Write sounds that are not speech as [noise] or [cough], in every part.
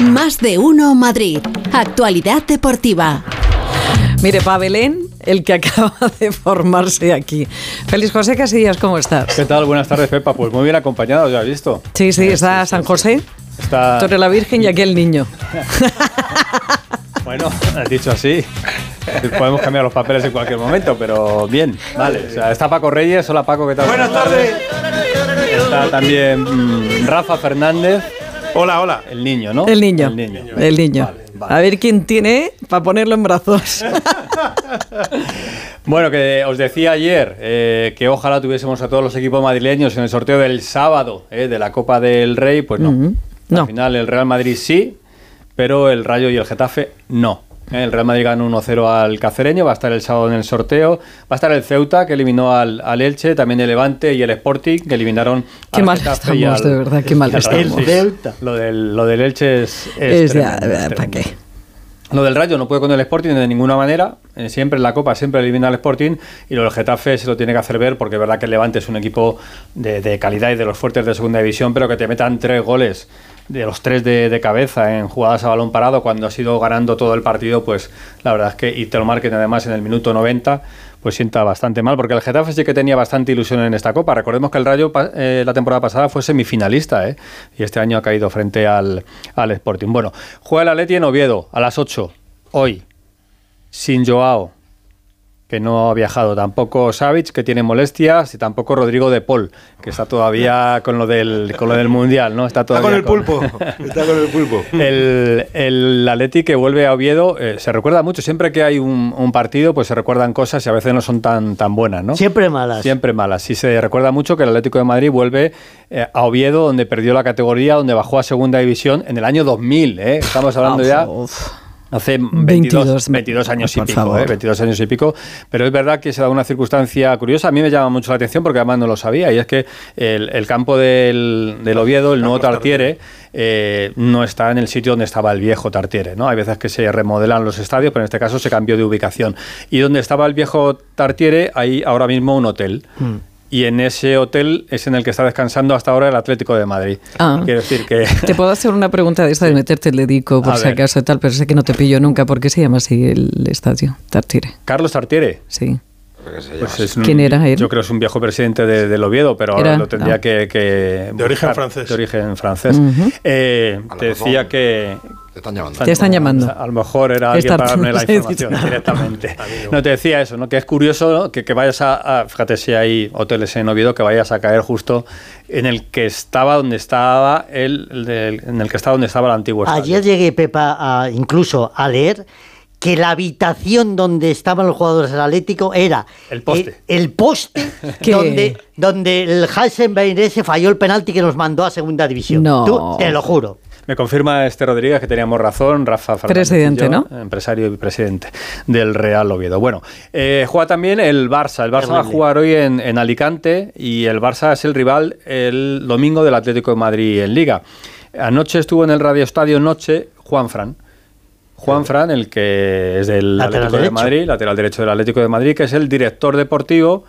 Más de uno Madrid. Actualidad deportiva. Mire, pa Belén, el que [laughs] acaba de formarse aquí. Feliz José Casillas, ¿cómo estás? ¿Qué tal? Buenas tardes, Pepa. Pues muy bien acompañado, ya has visto. Sí, sí, está San José, Está... Torre la Virgen y aquí el niño. [laughs] Bueno, has dicho así. Podemos cambiar los papeles en cualquier momento, pero bien, vale. O sea, está Paco Reyes. Hola, Paco, ¿qué tal? Buenas tardes. Está también mm, Rafa Fernández, Hola, hola. el niño, ¿no? El niño. El niño. El niño. Vale, vale. A ver quién tiene para ponerlo en brazos. [laughs] Bueno, que os decía ayer eh, que ojalá tuviésemos a todos los equipos madrileños en el sorteo del sábado eh, de la Copa del Rey, pues no. No. Al final el Real Madrid sí, pero el Rayo y el Getafe no. El Real Madrid ganó 1-0 al Cacereño, va a estar el sábado en el sorteo. Va a estar el Ceuta, que eliminó al, al Elche, también el Levante y el Sporting, que eliminaron Qué al mal Getafe y estamos, al- de verdad, qué mal estamos. Rayo. Ceuta. Lo del, lo del Elche es, es Es tremendo, ¿para tremendo. qué? Lo del Rayo no puede con el Sporting de ninguna manera. Eh, siempre en la Copa siempre elimina al Sporting. Y lo del Getafe se lo tiene que hacer ver porque es verdad que el Levante es un equipo de, de calidad y de los fuertes de segunda división, pero que te metan tres goles de los tres de, cabeza en jugadas a balón parado cuando has ido ganando todo el partido, pues la verdad es que y te lo marquen además en el minuto 90, pues sienta bastante mal, porque el Getafe sí que tenía bastante ilusión en esta Copa. Recordemos que el Rayo eh, la temporada pasada fue semifinalista, ¿eh? y este año ha caído frente al, al Sporting. Bueno, juega el Atleti en Oviedo a las 8, hoy, sin Joao, que no ha viajado, tampoco Savic, que tiene molestias, y tampoco Rodrigo de Paul, que está todavía [laughs] con lo del, con lo del Mundial, ¿no? Está, Está todavía con el pulpo. [laughs] Está con el pulpo. [laughs] el, el Atleti que vuelve a Oviedo eh, se recuerda mucho. Siempre que hay un, un partido, pues se recuerdan cosas y a veces no son tan, tan buenas, ¿no? Siempre malas. Siempre malas. Sí se recuerda mucho que el Atlético de Madrid vuelve eh, a Oviedo, donde perdió la categoría, donde bajó a segunda división en el año 2000. ¿eh? Estamos hablando ya Uf. Hace 22, 22, 22 años y pico. ¿eh? 22 años y pico, pero es verdad que se da una circunstancia curiosa, a mí me llama mucho la atención porque además no lo sabía, y es que el, el campo del, del Oviedo, el nuevo Tartiere, eh, no está en el sitio donde estaba el viejo Tartiere, ¿no? Hay veces que se remodelan los estadios, pero en este caso se cambió de ubicación. Y donde estaba el viejo Tartiere, hay ahora mismo un hotel. Hmm. Y en ese hotel es en el que está descansando hasta ahora el Atlético de Madrid. Ah. Quiero decir que... [laughs] Te puedo hacer una pregunta de esta de meterte el dedico por A si ver. acaso y tal, pero sé que no te pillo nunca. ¿Por qué se llama así el estadio? Tartire. Carlos Tartiere. Sí. Pues es un- ¿Quién era él? Yo creo que es un viejo presidente de, del Oviedo, pero ahora Era- lo tendría que, que De origen buscar. francés. De origen francés. Eh, te decía que... Te están llamando. Te están llamando. A lo mejor era alguien para darme la [laughs] información directamente. No te decía eso, ¿no? Que es curioso ¿no? que, que vayas a, a- Fíjate si hay hoteles en Oviedo que vayas a caer justo en el que estaba donde estaba el, el del- en el que estaba donde estaba el antiguo estadio. Ayer llegué, Pepa, a- incluso a leer que la habitación donde estaban los jugadores del Atlético era El poste. eh, el poste [laughs] donde, donde el Heisenberg ese falló el penalti que nos mandó a segunda división. No. Tú, te lo juro. Me confirma este Rodríguez que teníamos razón, Rafa Fernández Presidente, y yo, ¿no? Empresario y presidente del Real Oviedo. Bueno, eh, juega también el Barça. El Barça va a jugar hoy en, en Alicante y el Barça es el rival el domingo del Atlético de Madrid en Liga. Anoche estuvo en el Radio Estadio Noche Juan Fran. Juan Fran, el que es del Lateral Atlético de. Madrid, lateral derecho del Atlético de Madrid, que es el director deportivo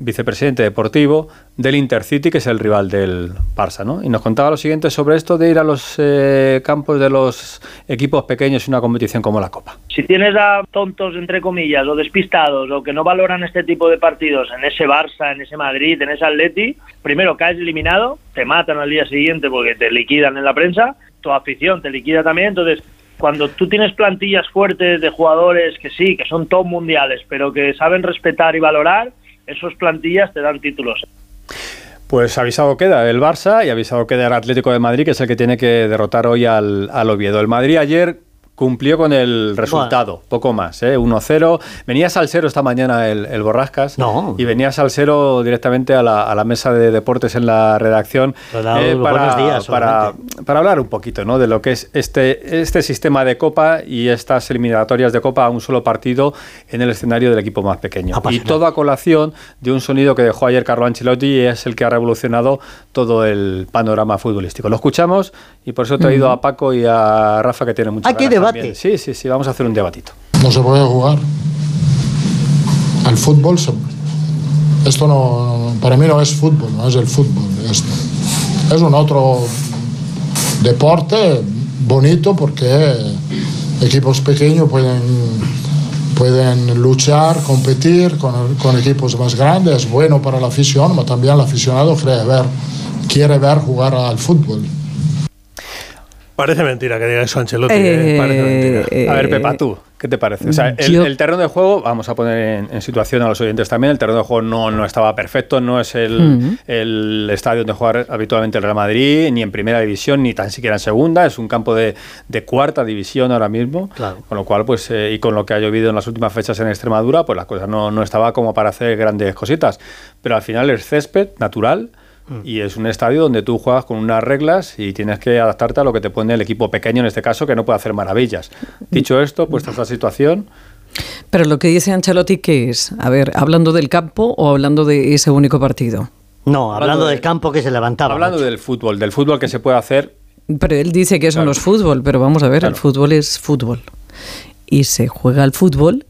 vicepresidente deportivo del Intercity, que es el rival del Barça, ¿no? Y nos contaba lo siguiente sobre esto de ir a los eh, campos de los equipos pequeños en una competición como la Copa. Si tienes a tontos, entre comillas, o despistados, o que no valoran este tipo de partidos en ese Barça, en ese Madrid, en ese Atleti, primero caes eliminado, te matan al día siguiente porque te liquidan en la prensa, tu afición te liquida también, entonces cuando tú tienes plantillas fuertes de jugadores que sí, que son top mundiales, pero que saben respetar y valorar, esos plantillas te dan títulos. Pues avisado queda el Barça y avisado queda el Atlético de Madrid, que es el que tiene que derrotar hoy al, al Oviedo. El Madrid ayer cumplió con el resultado, poco más, ¿eh? 1-0. Venía Salsero esta mañana el, el Borrascas No. y venía Salsero directamente a la, a la mesa de deportes en la redacción eh, para, buenos días, para, para hablar un poquito ¿no? de lo que es este, este sistema de Copa y estas eliminatorias de Copa a un solo partido en el escenario del equipo más pequeño. Y Apasionante. todo a colación de un sonido que dejó ayer Carlo Ancelotti y es el que ha revolucionado todo el panorama futbolístico. Lo escuchamos y por eso he traído a Paco y a Rafa que tienen mucho hay debate. Sí, sí, sí, vamos a hacer un debatito. No se puede jugar. Al fútbol, se- esto no, para mí no es fútbol, no es el fútbol. Esto. Es un otro deporte bonito porque equipos pequeños pueden, pueden luchar, competir con, con equipos más grandes. Es bueno para la afición, pero también el aficionado quiere ver, quiere ver jugar al fútbol. Parece mentira que diga eso Ancelotti. Eh, eh, Parece mentira. A ver, eh, Pepa, tú, ¿qué te parece? O sea, el, yo- el terreno de juego, vamos a poner en, en situación a los oyentes también, el terreno de juego no, no estaba perfecto, no es el, el estadio donde juega habitualmente el Real Madrid, ni en primera división, ni tan siquiera en segunda, es un campo de, de cuarta división ahora mismo, Claro. con lo cual, pues, eh, y con lo que ha llovido en las últimas fechas en Extremadura, pues la cosa no, no estaba como para hacer grandes cositas, pero al final es césped natural. Y es un estadio donde tú juegas con unas reglas y tienes que adaptarte a lo que te pone el equipo pequeño, en este caso, que no puede hacer maravillas. Dicho esto, puesta esta situación, Pero lo que dice Ancelotti, ¿qué es? A ver, ¿hablando del campo o hablando de ese único partido? No, hablando, Hablando de- del campo que se levantaba. hablando del fútbol, del fútbol que se puede hacer, Pero él dice que eso Claro. no es fútbol, pero vamos a ver, Claro. el fútbol es fútbol. Y se juega al fútbol.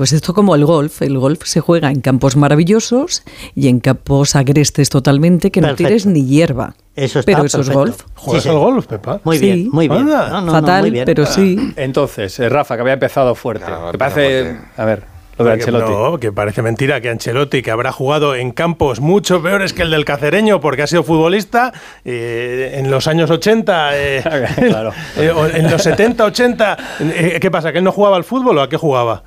Pues esto como el golf. El golf se juega en campos maravillosos y en campos agrestes totalmente que no tienes ni hierba. Eso está pero eso es perfecto. golf. ¿Juegas Sí, al sí. golf, Pepa? Muy Sí. bien, muy bien. No, no, Fatal, muy bien. pero sí. entonces, eh, Rafa, que había empezado fuerte. Claro, ¿Te parece, a ver, lo de Ancelotti? No, que parece mentira que Ancelotti, que habrá jugado en campos mucho peores que el del Cacereño porque ha sido futbolista eh, en los años 80, eh, [laughs] Claro. [laughs] eh, en los 70, 80. eh, ¿Qué pasa? ¿Que él no jugaba al fútbol o a qué jugaba?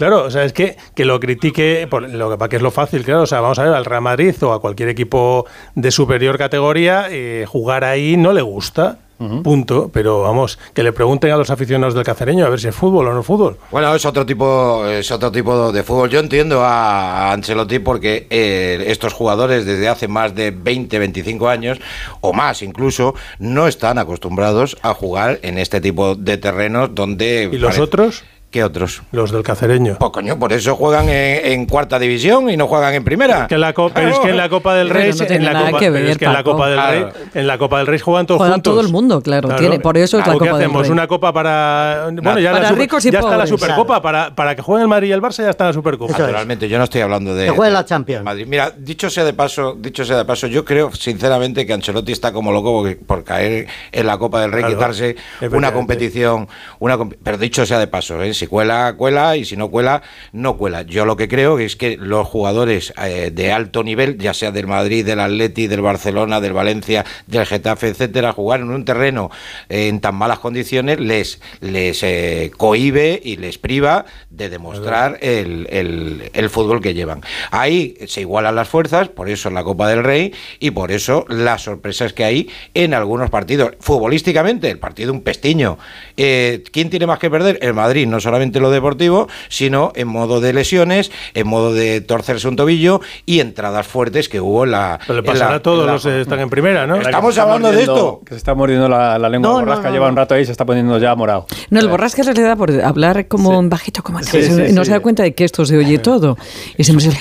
Claro, o sea, es que, que lo critique, por lo que para que es lo fácil, claro, o sea, vamos a ver, al Real Madrid o a cualquier equipo de superior categoría, eh, jugar ahí no le gusta, punto, pero vamos, que le pregunten a los aficionados del Cacereño a ver si es fútbol o no es fútbol. Bueno, es otro tipo, es otro tipo de fútbol. Yo entiendo a, Ancelotti porque eh, estos jugadores desde hace más de 20, 25 años o más incluso no están acostumbrados a jugar en este tipo de terrenos donde ¿Y los otros? ¿Qué otros? Los del Cacereño. Pues coño, por eso juegan en, en cuarta división y no juegan en primera. Que la co- pero es que en la Copa del Pero Rey, no tiene en la nada Copa, que pero es ver, que en la. Copa del Rey, Claro. en la Copa del Rey juegan todos Juega juntos. todo el mundo, claro, tiene- por eso es la ¿O qué Copa del hacemos? Rey. Una copa para bueno, ya, Para la super- ricos y ya está la. Supercopa para, para que jueguen el Madrid y el Barça ya está la Supercopa. Eso es. Naturalmente, yo no estoy hablando de. Que juegue la Champions. Madrid. Mira, dicho sea de paso, dicho sea de paso, yo creo sinceramente que Ancelotti está como loco porque- por caer en la Copa del Rey, Claro, quitarse una competición, una pero dicho sea de paso, ¿eh? Si cuela, cuela y si no cuela, no cuela. Yo lo que creo es que los jugadores eh, de alto nivel, ya sea del Madrid, del Atleti, del Barcelona, del Valencia, del Getafe, etcétera, jugar en un terreno eh, en tan malas condiciones les les eh, cohíbe y les priva de demostrar el, el- el fútbol que llevan. Ahí se igualan las fuerzas, por eso la Copa del Rey y por eso las sorpresas que hay en algunos partidos. Futbolísticamente, el partido un pestiño. ¿Quién tiene más que perder? El Madrid, no solamente lo deportivo, sino en modo de lesiones, en modo de torcerse un tobillo y entradas fuertes que hubo en la. Pero le pasará la- a todos la- los que están en primera, ¿no? Que se Estamos hablando de esto. Que se está mordiendo la, la lengua No, borrasca, no, no, lleva un rato ahí y se está poniendo ya morado. No, el borrasca se le da por hablar como en bajito, como así, Sí, sí, y no sí. se da cuenta de que esto se oye todo. Y siempre se le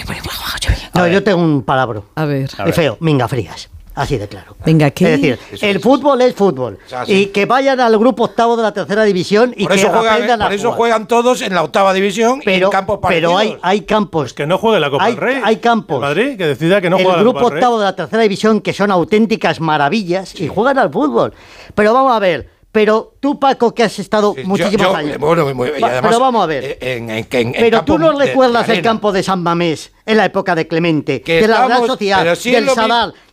No, yo tengo un palabra. A ver. Es feo, minga frías. Así de claro. Venga, ¿qué? Es decir, Eso el es. fútbol es fútbol. O sea, sí. Y que vayan al grupo octavo de la tercera división y Por que eso, juegan, aprendan a por eso jugar. juegan todos en la octava división y Pero, en campos pero hay, hay campos. Que no juegue la Copa hay, del Rey. hay campos. El Madrid, que decida que no el juega la grupo Copa del Rey. octavo de la tercera división que son auténticas maravillas y juegan al fútbol. Pero vamos a ver. Pero tú, Paco, que has estado Sí, muchísimos yo, años. bueno, muy- y Va- además, pero vamos a ver. eh, en- en- en- en pero tú no recuerdas de el campo de San Mamés en la época de Clemente, Que de la Real pero sí del lo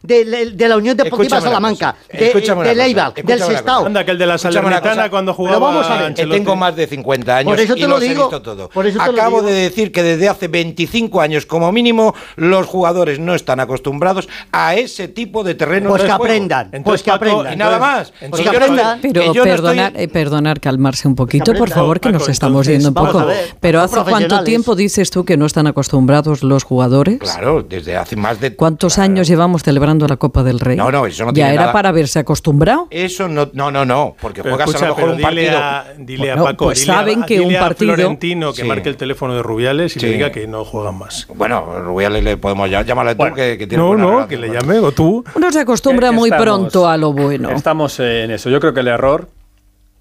de, de la Unión Deportiva Salamanca, de, escúchame una del Sestao. Anda, que el de la Salernitana cuando Pero jugaba vamos a ver, tengo más de 50 años Por eso y te lo los he digo, visto todo. por eso te lo Acabo digo. de decir que desde hace 25 años como mínimo los jugadores no están acostumbrados a ese tipo de terreno Pues de que juego. aprendan, Entonces, pues que Paco, aprendan. Y nada más. Pues Si que yo no aprendan. Pero yo no perdonar, estoy- eh, perdonar, calmarse un poquito, por favor, que Paco, nos estamos entonces, yendo un poco. ver, Pero ¿hace cuánto tiempo dices tú que no están acostumbrados los jugadores? Claro, desde hace más de... ¿Cuántos Claro. años llevamos celebrando la Copa del Rey? No, no, eso no Ya tiene era nada- para haberse acostumbrado. Eso no, no, no, no, porque Pero juegas escucha, a lo mejor un dile partido... a, dile a Bueno, Paco, pues dile a- saben que dile un a partido- Florentino que Sí. marque el teléfono de Rubiales y Sí. le diga que no juegan más. Bueno, Rubiales le podemos llamar, tú Bueno, que, que tiene No, buena no, relación que le llame o tú. Uno se acostumbra que muy estamos- pronto a lo bueno. Estamos en eso. Yo creo que el error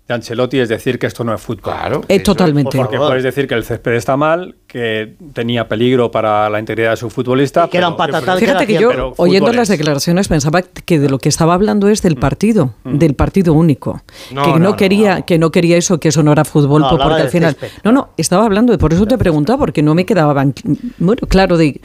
de Ancelotti es decir que esto no es fútbol. Claro. Eh, eso- totalmente. Porque podéis decir que el césped está mal, que tenía peligro para la integridad de su futbolista. Y que era un pero- patatal. Fíjate que yo, oyendo es- las declaraciones, pensaba que de lo que estaba hablando es Mm. del partido, del partido único. No, que no, quería, no. que no quería eso, que eso no era fútbol, porque al final. césped. No, no, estaba hablando, de por eso te preguntaba, porque no me quedaba bueno, claro, de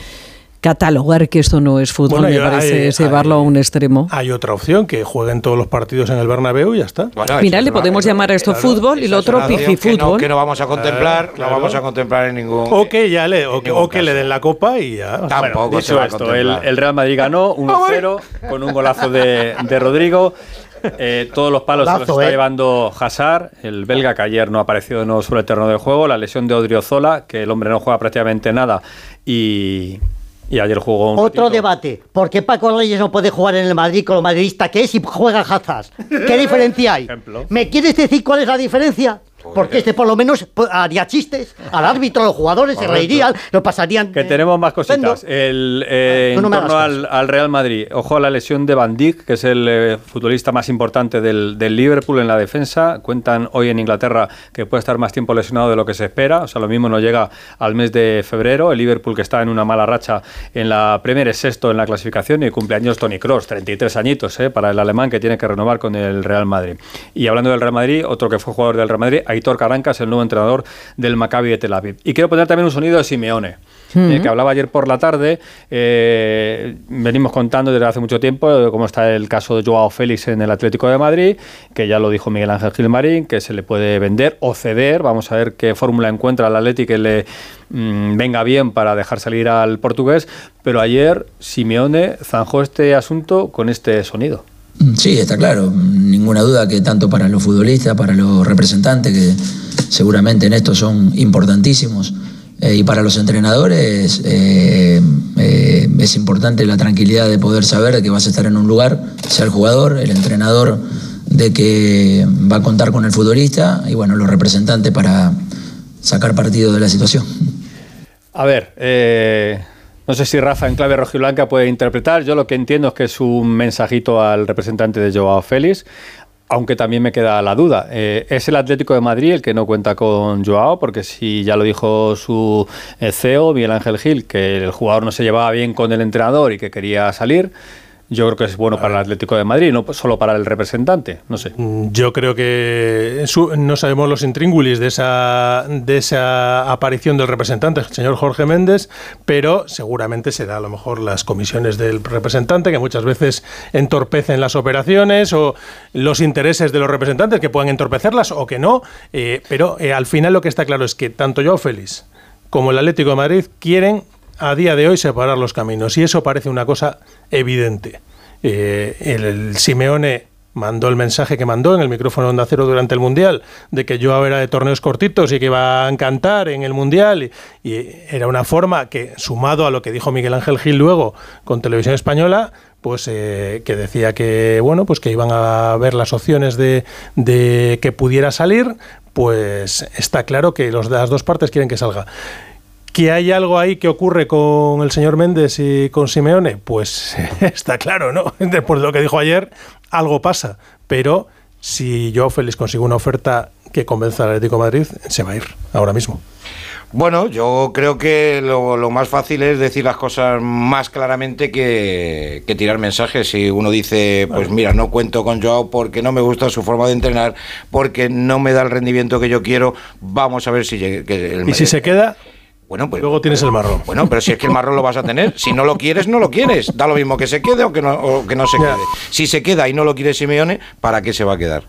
catalogar que esto no es fútbol, Bueno, me parece hay- es llevarlo hay- a un extremo. Hay otra opción, que jueguen todos los partidos en el Bernabéu y ya está. Bueno, Mira, le podemos llamar a esto claro, fútbol y lo otro pififútbol. Que no, que no vamos a contemplar, claro. no vamos a contemplar en ningún. O que ya le, o que, ningún o que le den la copa y ya. Tampoco se Dicho va a esto, el, contemplar. el Real Madrid ganó [laughs] 1-0 con un golazo de, de Rodrigo. Eh, todos los palos se los está ¿eh? llevando Hazard, el belga que ayer no ha aparecido de nuevo sobre el terreno de juego. La lesión de Odriozola, que el hombre no juega prácticamente nada. Y, y ayer jugó un Otro ratito. debate. ¿Por qué Paco Reyes no puede jugar en el Madrid con lo madridista que es y juega Hazard? ¿Qué [laughs] diferencia hay? Ejemplo. ¿Me quieres decir cuál es la diferencia? Porque este por lo menos haría chistes al árbitro, a los jugadores se reirían, lo pasarían. Que eh, tenemos más cositas. estupendo. El, eh, no en torno al, al Real Madrid. Ojo a la lesión de Van Dijk, que es el eh, futbolista más importante del, del Liverpool en la defensa. Cuentan hoy en Inglaterra que puede estar más tiempo lesionado de lo que se espera. O sea, lo mismo no llega al mes de febrero. El Liverpool, que está en una mala racha en la Premier, es sexto en la clasificación. Y cumpleaños Tony Cross, 33 añitos eh, para el alemán que tiene que renovar con el Real Madrid. Y hablando del Real Madrid, otro que fue jugador del Real Madrid, Aitor Carancas, el nuevo entrenador del Maccabi de Tel Aviv. Y quiero poner también un sonido de Simeone eh, que hablaba ayer por la tarde. eh, venimos contando desde hace mucho tiempo cómo está el caso de Joao Félix en el Atlético de Madrid, que ya lo dijo Miguel Ángel Gilmarín, que se le puede vender o ceder. Vamos a ver qué fórmula encuentra el Atlético que le mm, venga bien para dejar salir al portugués. Pero ayer Simeone zanjó este asunto con este sonido. Sí, está claro. Ninguna duda que tanto para los futbolistas, para los representantes, que seguramente en esto son importantísimos, eh, y para los entrenadores eh, eh, es importante la tranquilidad de poder saber que vas a estar en un lugar, sea el jugador, el entrenador, de que va a contar con el futbolista y bueno, los representantes para sacar partido de la situación. A ver, eh, no sé si Rafa en clave rojiblanca puede interpretar. Yo lo que entiendo es que es un mensajito al representante de Joao Félix, aunque también me queda la duda. Eh, ¿Es el Atlético de Madrid el que no cuenta con Joao? Porque si ya lo dijo su eh, CEO, Miguel Ángel Gil, que el jugador no se llevaba bien con el entrenador y que quería salir. Yo creo que es bueno para el Atlético de Madrid, no solo para el representante. No sé. Mm, Yo creo que su- no sabemos los intríngulis de esa, de esa aparición del representante, el señor Jorge Méndez, pero seguramente será a lo mejor las comisiones del representante que muchas veces entorpecen las operaciones o los intereses de los representantes que puedan entorpecerlas o que no. eh, pero eh, al final lo que está claro es que tanto Joao Félix como el Atlético de Madrid quieren a día de hoy separar los caminos y eso parece una cosa evidente. Eh, el, Simeone mandó el mensaje que mandó en el micrófono Onda Cero durante el Mundial de que Joao era de torneos cortitos y que iba a encantar en el Mundial y, y era una forma que, sumado a lo que dijo Miguel Ángel Gil luego con Televisión Española, pues eh, que decía que bueno pues que iban a ver las opciones de, de que pudiera salir pues está claro que los, las dos partes quieren que salga que hay algo ahí que ocurre con el señor Méndez y con Simeone, pues [laughs] está claro, ¿no? Después de lo que dijo ayer, algo pasa. Pero si Joao Félix consigue una oferta que convenza al Atlético de Madrid, se va a ir ahora mismo. Bueno, yo creo que lo, lo más fácil es decir las cosas más claramente que, que tirar mensajes. Si uno dice, pues mira, no cuento con Joao porque no me gusta su forma de entrenar, porque no me da el rendimiento que yo quiero, vamos a ver si... llegue- que el- Y si se queda, Bueno, pues, luego tienes el marrón. Bueno, pero si es que el marrón lo vas a tener, si no lo quieres, no lo quieres. Da lo mismo que se quede o que no, o que no se quede. Si se queda y no lo quiere Simeone, ¿para qué se va a quedar?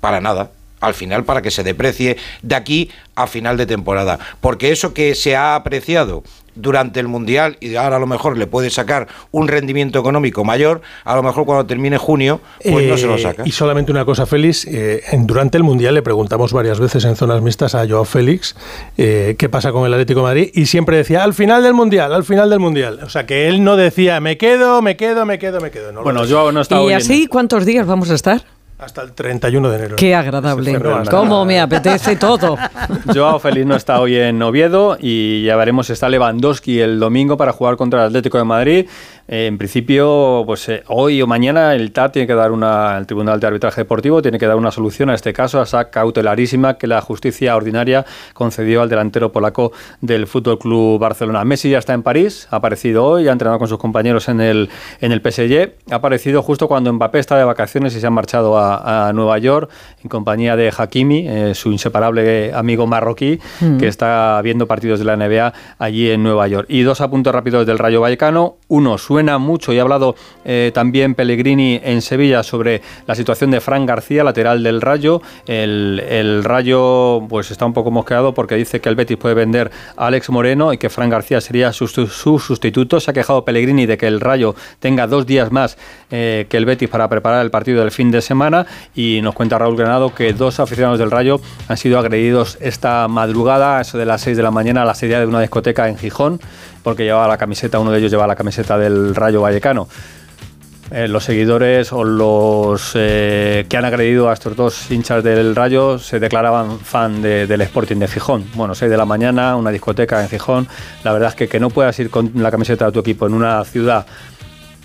Para nada. Al final, para que se deprecie de aquí a final de temporada. Porque eso que se ha apreciado durante el Mundial y ahora a lo mejor le puede sacar un rendimiento económico mayor, a lo mejor cuando termine junio, pues no se lo Eh, saca. Y solamente una cosa, Félix. eh, durante el Mundial le preguntamos varias veces en zonas mixtas a Joao Félix eh, qué pasa con el Atlético de Madrid y siempre decía al final del Mundial, al final del Mundial. O sea que él no decía me quedo, me quedo, me quedo, me quedo. No Bueno. Joao no está ¿Y así cuántos días vamos a estar? Hasta el 31 de enero. Qué agradable. Cómo me apetece todo. [laughs] Joao Félix no está hoy en Oviedo y ya veremos si está Lewandowski el domingo para jugar contra el Atlético de Madrid. Eh, en principio, pues eh, hoy o mañana el TAT tiene que dar una, el Tribunal de Arbitraje Deportivo tiene que dar una solución a este caso, a esa cautelarísima que la justicia ordinaria concedió al delantero polaco del Fútbol Club Barcelona. Messi ya está en París, ha aparecido hoy, ha entrenado con sus compañeros en el, en el PSG, ha aparecido justo cuando Mbappé está de vacaciones y se ha marchado a, a Nueva York en compañía de Hakimi, eh, su inseparable amigo marroquí, Mm. que está viendo partidos de la NBA allí en Nueva York. Y dos apuntes rápidos del Rayo Vallecano. Uno, suena mucho y ha hablado eh, también Pellegrini en Sevilla sobre la situación de Fran García, lateral del Rayo. El, Rayo pues está un poco mosqueado porque dice que el Betis puede vender a Alex Moreno y que Fran García sería su, su- su sustituto. Se ha quejado Pellegrini de que el Rayo tenga dos días más eh, que el Betis para preparar el partido del fin de semana y nos cuenta Raúl Granado que dos aficionados del Rayo han sido agredidos esta madrugada, eso de las 6 de la mañana, a la salida de una discoteca en Gijón, porque llevaba la camiseta, uno de ellos llevaba la camiseta del Rayo Vallecano. Eh, los seguidores o los eh, que han agredido a estos dos hinchas del Rayo se declaraban fan de- del Sporting de Gijón. Bueno, 6 de la mañana, una discoteca en Gijón. La verdad es que que no puedas ir con la camiseta de tu equipo en una ciudad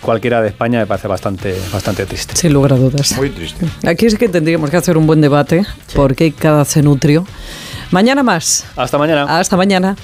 cualquiera de España me parece bastante, bastante triste. Sin lugar a dudas. Muy triste. Aquí sí que tendríamos que hacer un buen debate, porque cada cenutrio. Mañana más. Hasta mañana. Hasta mañana.